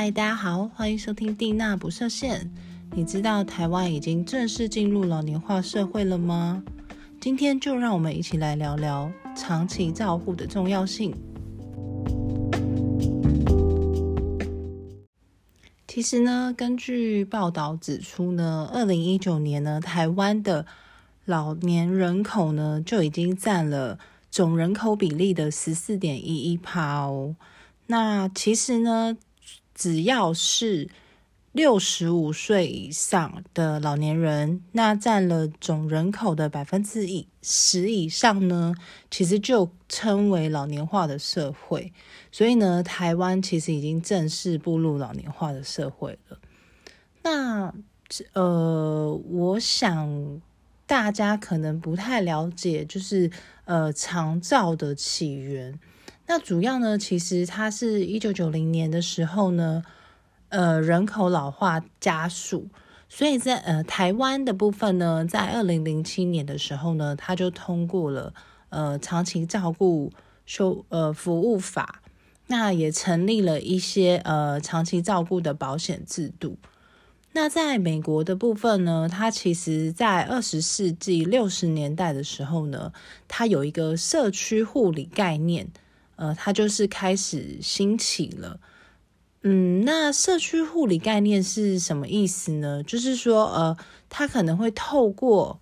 嗨，大家好，欢迎收听蒂娜不设限。你知道台湾已经正式进入老年化社会了吗？今天就让我们一起来聊聊长期照护的重要性。其实呢，根据报道指出呢，二零一九年呢，台湾的老年人口呢就已经占了总人口比例的十四点一一帕哦。那其实呢，只要是六十五岁以上的老年人，那占了总人口的百分之以十以上呢，其实就称为老年化的社会。所以呢，台湾其实已经正式步入老年化的社会了。那呃，我想大家可能不太了解，就是呃长照的起源。那主要呢，其实它是一九九零年的时候呢，呃，人口老化加速，所以在呃台湾的部分呢，在二零零七年的时候呢，它就通过了呃长期照顾修呃服务法，那也成立了一些呃长期照顾的保险制度。那在美国的部分呢，它其实在二十世纪六十年代的时候呢，它有一个社区护理概念。呃，它就是开始兴起了。嗯，那社区护理概念是什么意思呢？就是说，呃，它可能会透过，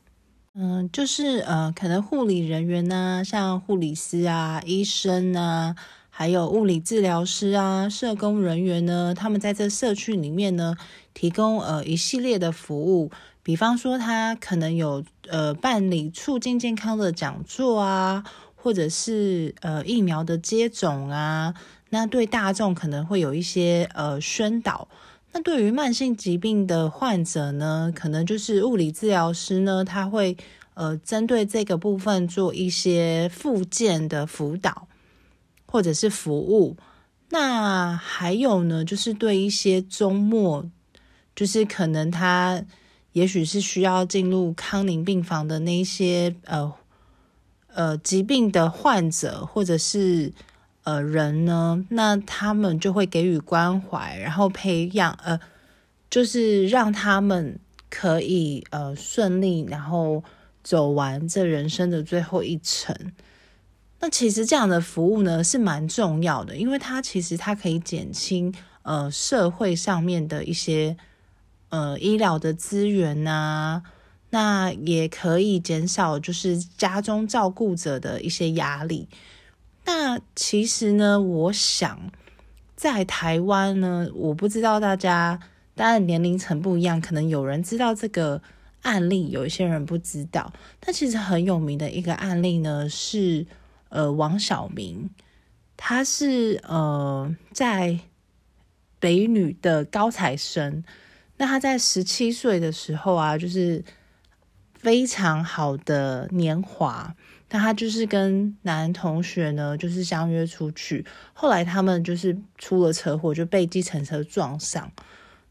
嗯，就是呃，可能护理人员呢，像护理师啊、医生啊，还有物理治疗师啊、社工人员呢，他们在这社区里面呢，提供呃一系列的服务，比方说，他可能有呃办理促进健康的讲座啊。或者是呃疫苗的接种啊，那对大众可能会有一些呃宣导。那对于慢性疾病的患者呢，可能就是物理治疗师呢，他会呃针对这个部分做一些复健的辅导或者是服务。那还有呢，就是对一些周末，就是可能他也许是需要进入康宁病房的那些呃。呃，疾病的患者或者是呃人呢，那他们就会给予关怀，然后培养呃，就是让他们可以呃顺利，然后走完这人生的最后一程。那其实这样的服务呢是蛮重要的，因为它其实它可以减轻呃社会上面的一些呃医疗的资源呐。那也可以减少就是家中照顾者的一些压力。那其实呢，我想在台湾呢，我不知道大家当然年龄层不一样，可能有人知道这个案例，有一些人不知道。但其实很有名的一个案例呢，是呃王小明，他是呃在北女的高材生。那他在十七岁的时候啊，就是。非常好的年华，那他就是跟男同学呢，就是相约出去。后来他们就是出了车祸，就被计程车撞上，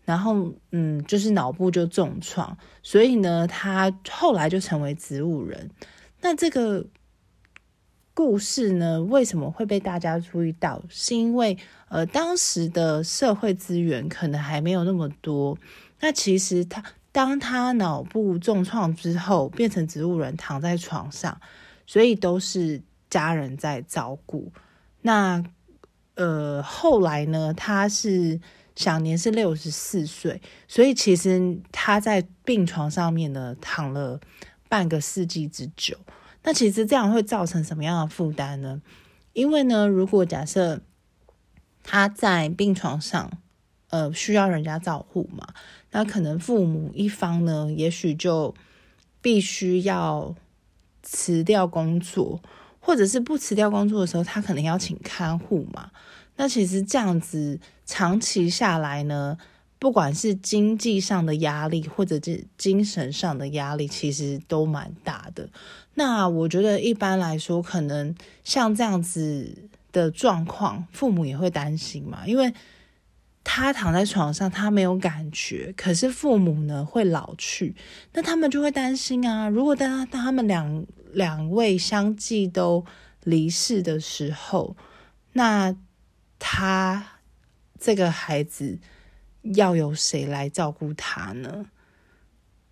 然后嗯，就是脑部就重创，所以呢，他后来就成为植物人。那这个故事呢，为什么会被大家注意到？是因为呃，当时的社会资源可能还没有那么多。那其实他。当他脑部重创之后，变成植物人，躺在床上，所以都是家人在照顾。那呃，后来呢，他是享年是六十四岁，所以其实他在病床上面呢躺了半个世纪之久。那其实这样会造成什么样的负担呢？因为呢，如果假设他在病床上，呃，需要人家照顾嘛。那可能父母一方呢，也许就必须要辞掉工作，或者是不辞掉工作的时候，他可能要请看护嘛。那其实这样子长期下来呢，不管是经济上的压力，或者是精神上的压力，其实都蛮大的。那我觉得一般来说，可能像这样子的状况，父母也会担心嘛，因为。他躺在床上，他没有感觉，可是父母呢会老去，那他们就会担心啊。如果当当他们两两位相继都离世的时候，那他这个孩子要由谁来照顾他呢？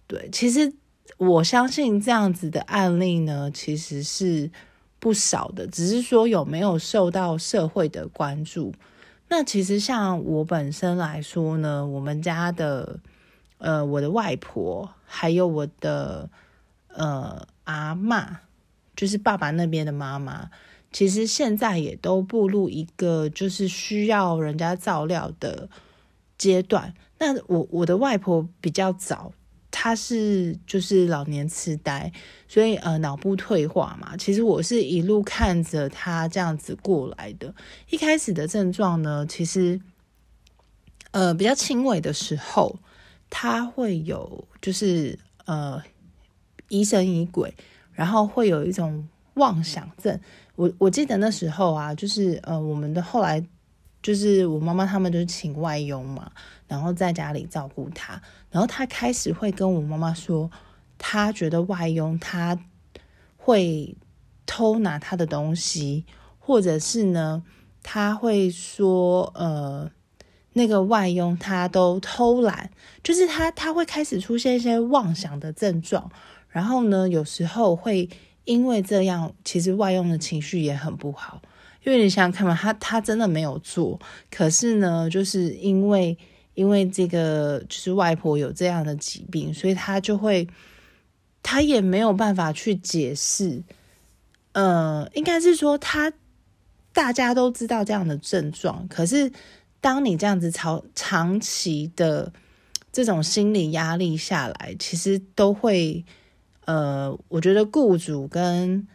对，其实我相信这样子的案例呢，其实是不少的，只是说有没有受到社会的关注。那其实像我本身来说呢，我们家的呃，我的外婆还有我的呃阿妈，就是爸爸那边的妈妈，其实现在也都步入一个就是需要人家照料的阶段。那我我的外婆比较早。他是就是老年痴呆，所以呃脑部退化嘛。其实我是一路看着他这样子过来的。一开始的症状呢，其实呃比较轻微的时候，他会有就是呃疑神疑鬼，然后会有一种妄想症。我我记得那时候啊，就是呃我们的后来就是我妈妈他们就是请外佣嘛。然后在家里照顾他，然后他开始会跟我妈妈说，他觉得外佣他会偷拿他的东西，或者是呢，他会说，呃，那个外佣他都偷懒，就是他他会开始出现一些妄想的症状，然后呢，有时候会因为这样，其实外佣的情绪也很不好，因为你想想看嘛，他他真的没有做，可是呢，就是因为。因为这个就是外婆有这样的疾病，所以他就会，他也没有办法去解释。呃，应该是说他大家都知道这样的症状，可是当你这样子长长期的这种心理压力下来，其实都会，呃，我觉得雇主跟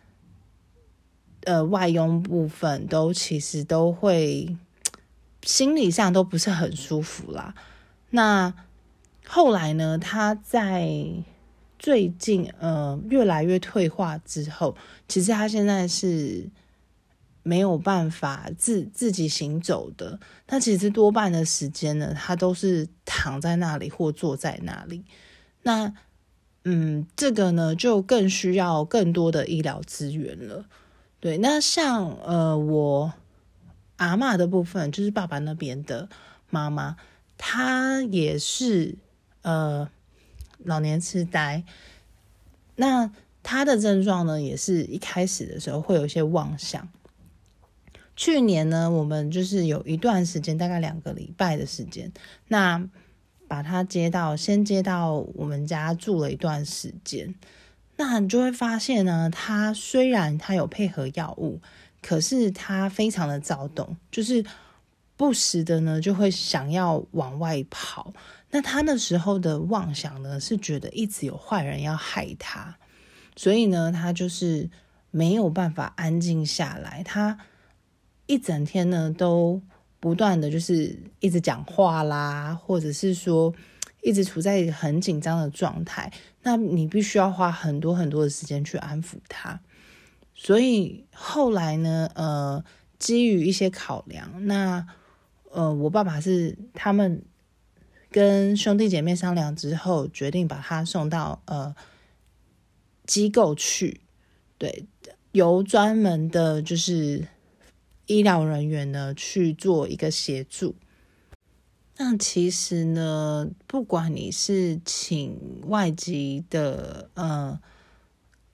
呃外佣部分都其实都会。心理上都不是很舒服啦。那后来呢？他在最近呃越来越退化之后，其实他现在是没有办法自自己行走的。他其实多半的时间呢，他都是躺在那里或坐在那里。那嗯，这个呢就更需要更多的医疗资源了。对，那像呃我。阿妈的部分就是爸爸那边的妈妈，她也是呃老年痴呆。那她的症状呢，也是一开始的时候会有一些妄想。去年呢，我们就是有一段时间，大概两个礼拜的时间，那把他接到先接到我们家住了一段时间，那你就会发现呢，他虽然他有配合药物。可是他非常的躁动，就是不时的呢就会想要往外跑。那他那时候的妄想呢，是觉得一直有坏人要害他，所以呢，他就是没有办法安静下来。他一整天呢都不断的就是一直讲话啦，或者是说一直处在很紧张的状态。那你必须要花很多很多的时间去安抚他。所以后来呢，呃，基于一些考量，那呃，我爸爸是他们跟兄弟姐妹商量之后，决定把他送到呃机构去，对，由专门的就是医疗人员呢去做一个协助。那其实呢，不管你是请外籍的，呃。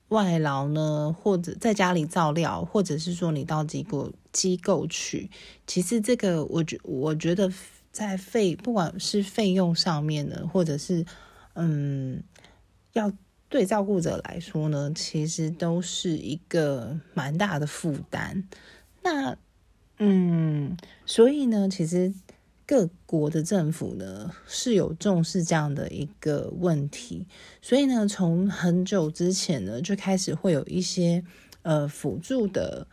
外劳呢，或者在家里照料，或者是说你到机构机构去，其实这个我觉我觉得在费不管是费用上面呢，或者是嗯，要对照顾者来说呢，其实都是一个蛮大的负担。那嗯，所以呢，其实。各国的政府呢是有重视这样的一个问题，所以呢，从很久之前呢就开始会有一些呃辅助的，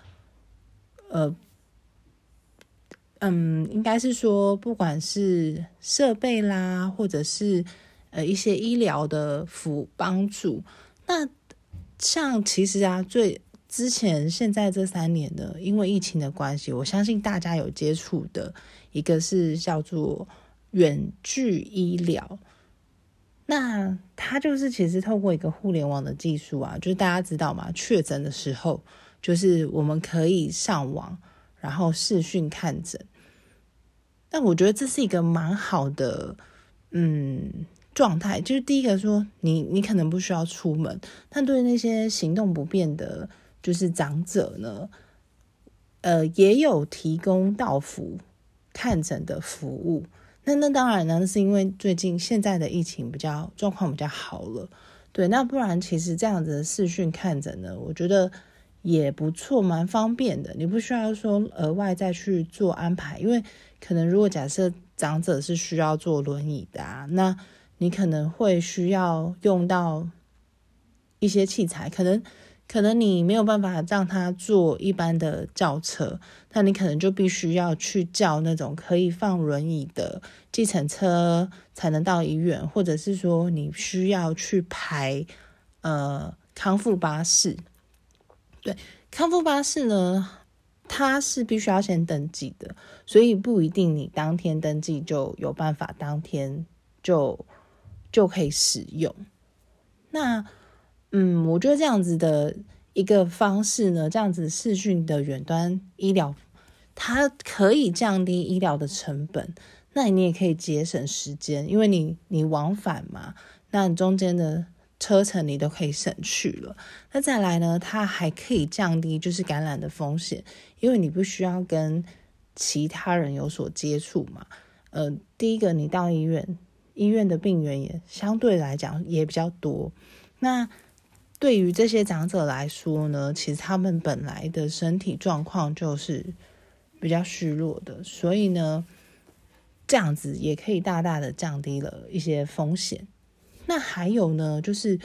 呃，嗯，应该是说不管是设备啦，或者是呃一些医疗的辅帮助。那像其实啊，最之前现在这三年呢，因为疫情的关系，我相信大家有接触的。一个是叫做远距医疗，那它就是其实透过一个互联网的技术啊，就是大家知道嘛，确诊的时候，就是我们可以上网，然后视讯看诊。但我觉得这是一个蛮好的，嗯，状态。就是第一个说，你你可能不需要出门，但对那些行动不便的，就是长者呢，呃，也有提供到服看诊的服务。那那当然呢，是因为最近现在的疫情比较状况比较好了，对。那不然其实这样子的视讯看诊呢，我觉得也不错，蛮方便的。你不需要说额外再去做安排，因为可能如果假设长者是需要坐轮椅的啊，那你可能会需要用到一些器材，可能。可能你没有办法让他坐一般的轿车，那你可能就必须要去叫那种可以放轮椅的计程车才能到医院，或者是说你需要去排呃康复巴士。对，康复巴士呢，它是必须要先登记的，所以不一定你当天登记就有办法当天就就可以使用。那。嗯，我觉得这样子的一个方式呢，这样子视讯的远端医疗，它可以降低医疗的成本，那你也可以节省时间，因为你你往返嘛，那你中间的车程你都可以省去了。那再来呢，它还可以降低就是感染的风险，因为你不需要跟其他人有所接触嘛。呃，第一个你到医院，医院的病源也相对来讲也比较多，那。对于这些长者来说呢，其实他们本来的身体状况就是比较虚弱的，所以呢，这样子也可以大大的降低了一些风险。那还有呢，就是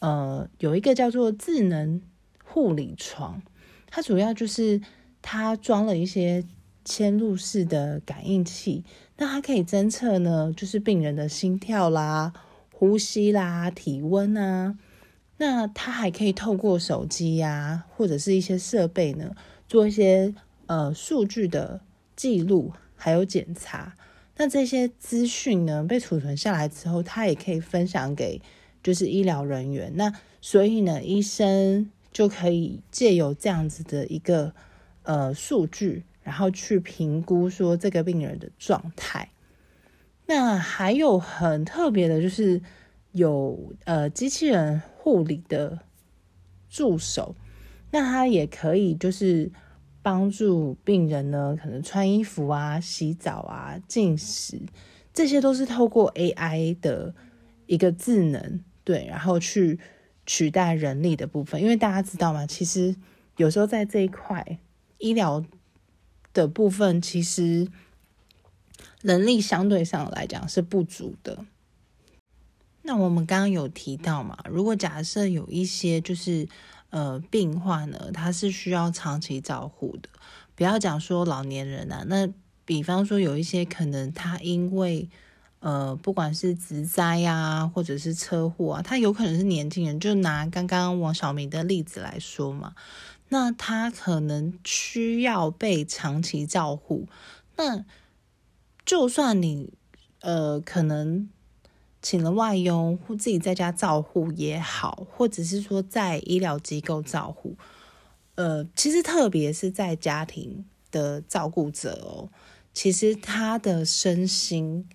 呃，有一个叫做智能护理床，它主要就是它装了一些嵌入式的感应器，那它可以侦测呢，就是病人的心跳啦、呼吸啦、体温啊。那它还可以透过手机呀，或者是一些设备呢，做一些呃数据的记录，还有检查。那这些资讯呢被储存下来之后，它也可以分享给就是医疗人员。那所以呢，医生就可以借由这样子的一个呃数据，然后去评估说这个病人的状态。那还有很特别的就是有呃机器人。护理的助手，那他也可以就是帮助病人呢，可能穿衣服啊、洗澡啊、进食，这些都是透过 AI 的一个智能，对，然后去取代人力的部分。因为大家知道吗？其实有时候在这一块医疗的部分，其实人力相对上来讲是不足的。那我们刚刚有提到嘛，如果假设有一些就是呃病患呢，他是需要长期照护的，不要讲说老年人啊，那比方说有一些可能他因为呃不管是植灾呀，或者是车祸啊，他有可能是年轻人，就拿刚刚王小明的例子来说嘛，那他可能需要被长期照护，那就算你呃可能。请了外佣或自己在家照护也好，或者是说在医疗机构照护，呃，其实特别是在家庭的照顾者哦，其实他的身心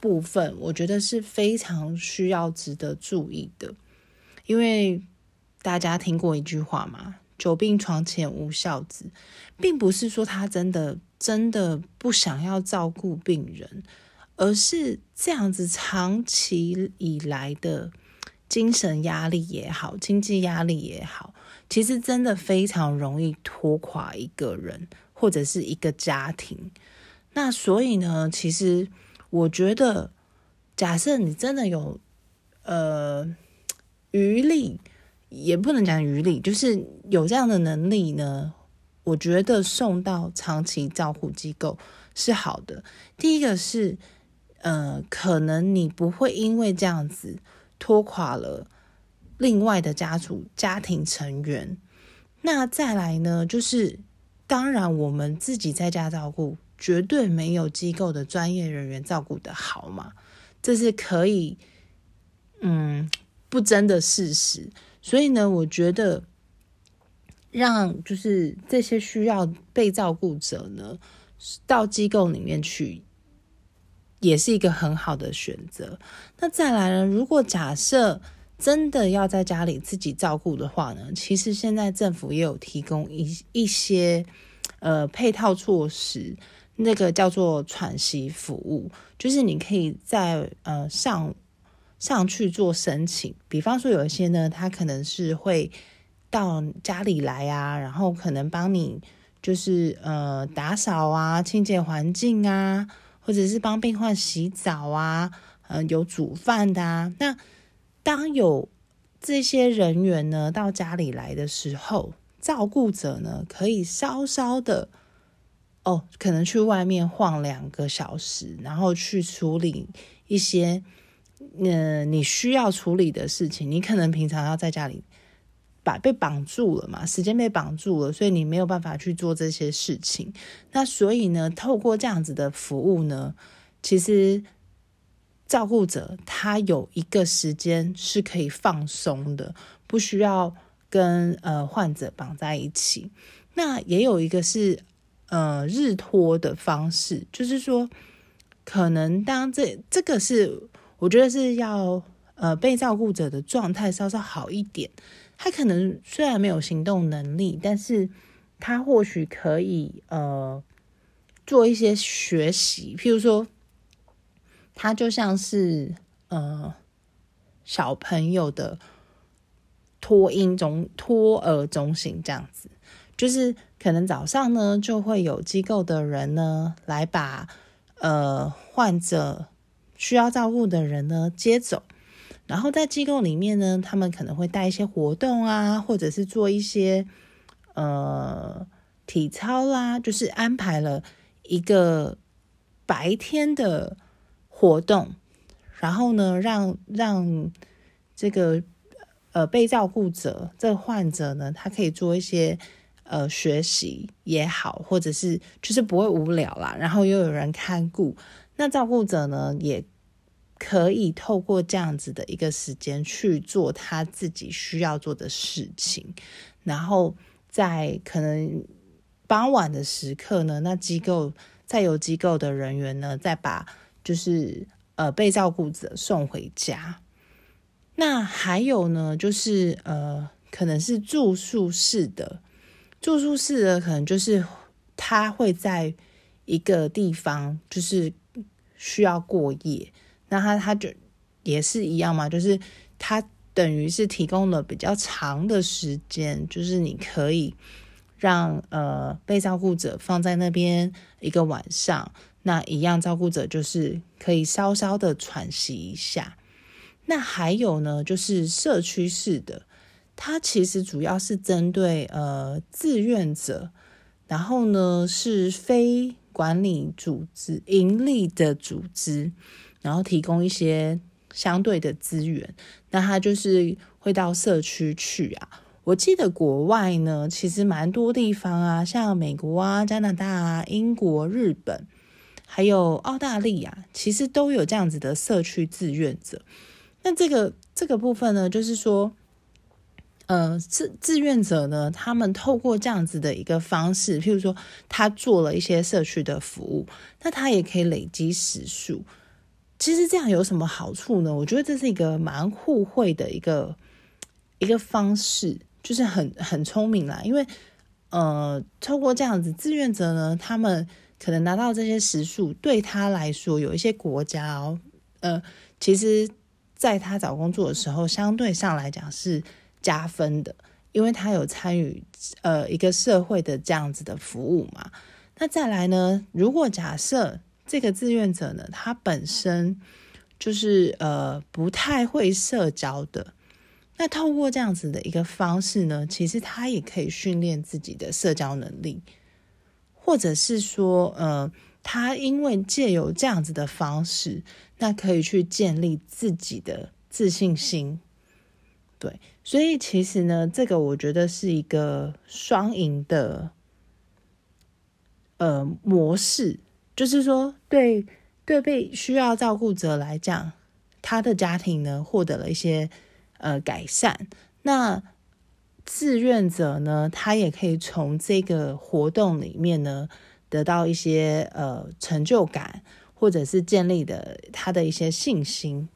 部分，我觉得是非常需要值得注意的，因为大家听过一句话嘛，“久病床前无孝子”，并不是说他真的真的不想要照顾病人。而是这样子，长期以来的精神压力也好，经济压力也好，其实真的非常容易拖垮一个人或者是一个家庭。那所以呢，其实我觉得，假设你真的有呃余力，也不能讲余力，就是有这样的能力呢，我觉得送到长期照护机构是好的。第一个是。呃，可能你不会因为这样子拖垮了另外的家族家庭成员。那再来呢，就是当然我们自己在家照顾，绝对没有机构的专业人员照顾的好嘛，这是可以嗯不争的事实。所以呢，我觉得让就是这些需要被照顾者呢。到机构里面去，也是一个很好的选择。那再来呢？如果假设真的要在家里自己照顾的话呢，其实现在政府也有提供一一些呃配套措施，那个叫做喘息服务，就是你可以在呃上上去做申请。比方说有一些呢，他可能是会到家里来啊，然后可能帮你就是呃打扫啊、清洁环境啊，或者是帮病患洗澡啊，嗯，有煮饭的啊，那。当有这些人员呢到家里来的时候，照顾者呢可以稍稍的哦，可能去外面晃两个小时，然后去处理一些嗯你需要处理的事情。你可能平常要在家里把被绑住了嘛，时间被绑住了，所以你没有办法去做这些事情。那所以呢，透过这样子的服务呢，其实。照顾者他有一个时间是可以放松的，不需要跟呃患者绑在一起。那也有一个是呃日托的方式，就是说可能当这这个是我觉得是要呃被照顾者的状态稍稍好一点，他可能虽然没有行动能力，但是他或许可以呃做一些学习，譬如说。他就像是呃小朋友的托婴中托儿中心这样子，就是可能早上呢就会有机构的人呢来把呃患者需要照顾的人呢接走，然后在机构里面呢，他们可能会带一些活动啊，或者是做一些呃体操啦，就是安排了一个白天的。活动，然后呢，让让这个呃被照顾者这个患者呢，他可以做一些呃学习也好，或者是就是不会无聊啦，然后又有人看顾，那照顾者呢也可以透过这样子的一个时间去做他自己需要做的事情，然后在可能傍晚的时刻呢，那机构再由机构的人员呢再把。就是呃被照顾者送回家，那还有呢，就是呃可能是住宿式的，住宿式的可能就是他会在一个地方，就是需要过夜，那他他就也是一样嘛，就是他等于是提供了比较长的时间，就是你可以让呃被照顾者放在那边一个晚上。那一样照顾者就是可以稍稍的喘息一下。那还有呢，就是社区式的，它其实主要是针对呃志愿者，然后呢是非管理组织、盈利的组织，然后提供一些相对的资源。那他就是会到社区去啊。我记得国外呢，其实蛮多地方啊，像美国啊、加拿大啊、英国、日本。还有澳大利亚，其实都有这样子的社区志愿者。那这个这个部分呢，就是说，呃，志志愿者呢，他们透过这样子的一个方式，譬如说，他做了一些社区的服务，那他也可以累积时数。其实这样有什么好处呢？我觉得这是一个蛮互惠的一个一个方式，就是很很聪明啦。因为呃，透过这样子，志愿者呢，他们。可能拿到这些时数，对他来说，有一些国家哦，呃，其实在他找工作的时候，相对上来讲是加分的，因为他有参与呃一个社会的这样子的服务嘛。那再来呢，如果假设这个志愿者呢，他本身就是呃不太会社交的，那透过这样子的一个方式呢，其实他也可以训练自己的社交能力。或者是说，呃，他因为借由这样子的方式，那可以去建立自己的自信心，对，所以其实呢，这个我觉得是一个双赢的，呃，模式，就是说，对对被需要照顾者来讲，他的家庭呢获得了一些呃改善，那。志愿者呢，他也可以从这个活动里面呢得到一些呃成就感，或者是建立的他的一些信心。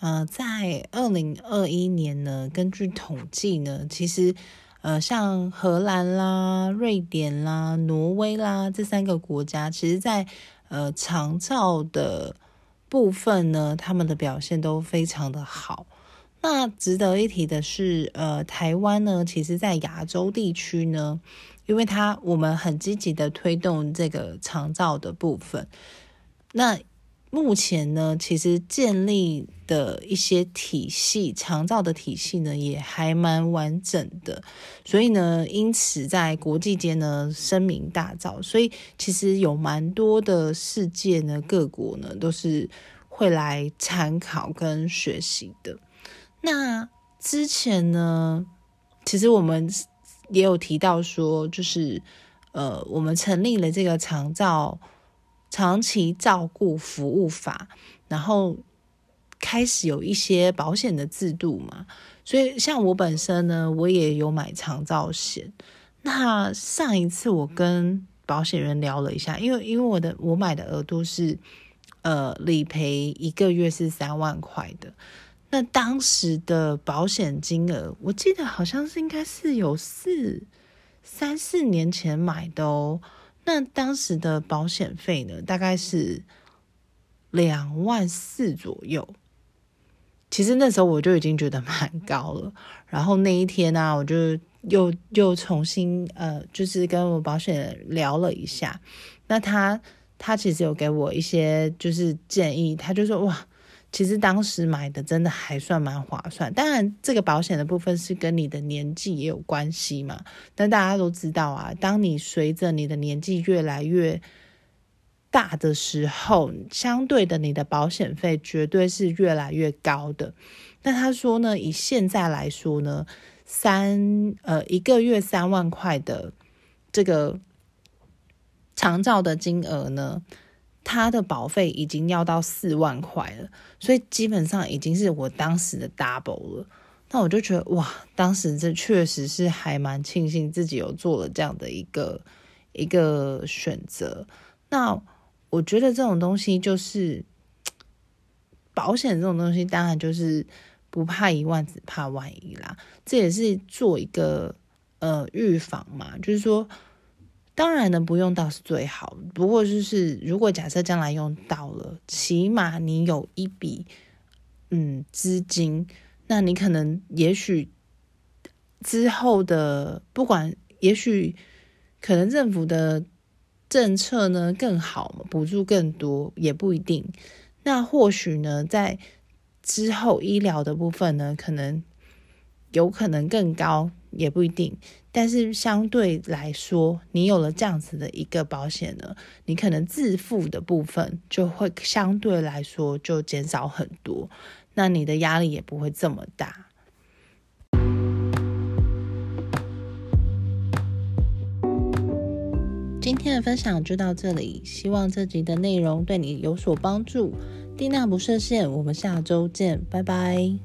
呃，在二零二一年呢，根据统计呢，其实呃像荷兰啦、瑞典啦、挪威啦这三个国家，其实在呃长照的部分呢，他们的表现都非常的好。那值得一提的是，呃，台湾呢，其实在亚洲地区呢，因为它我们很积极的推动这个长照的部分，那。目前呢，其实建立的一些体系，长照的体系呢，也还蛮完整的。所以呢，因此在国际间呢声名大噪。所以其实有蛮多的世界呢，各国呢都是会来参考跟学习的。那之前呢，其实我们也有提到说，就是呃，我们成立了这个长照。长期照顾服务法，然后开始有一些保险的制度嘛，所以像我本身呢，我也有买长照险。那上一次我跟保险员聊了一下，因为因为我的我买的额度是呃理赔一个月是三万块的，那当时的保险金额，我记得好像是应该是有四三四年前买的哦。那当时的保险费呢，大概是两万四左右。其实那时候我就已经觉得蛮高了。然后那一天呢，我就又又重新呃，就是跟我保险聊了一下。那他他其实有给我一些就是建议，他就说哇。其实当时买的真的还算蛮划算，当然这个保险的部分是跟你的年纪也有关系嘛。但大家都知道啊，当你随着你的年纪越来越大的时候，相对的你的保险费绝对是越来越高的。那他说呢，以现在来说呢，三呃一个月三万块的这个长照的金额呢。他的保费已经要到四万块了，所以基本上已经是我当时的 double 了。那我就觉得哇，当时这确实是还蛮庆幸自己有做了这样的一个一个选择。那我觉得这种东西就是保险这种东西，当然就是不怕一万，只怕万一啦。这也是做一个呃预防嘛，就是说。当然呢，不用到是最好。不过就是，如果假设将来用到了，起码你有一笔嗯资金，那你可能也许之后的不管，也许可能政府的政策呢更好，补助更多也不一定。那或许呢，在之后医疗的部分呢，可能有可能更高。也不一定，但是相对来说，你有了这样子的一个保险呢，你可能自付的部分就会相对来说就减少很多，那你的压力也不会这么大。今天的分享就到这里，希望这集的内容对你有所帮助。蒂娜不设限，我们下周见，拜拜。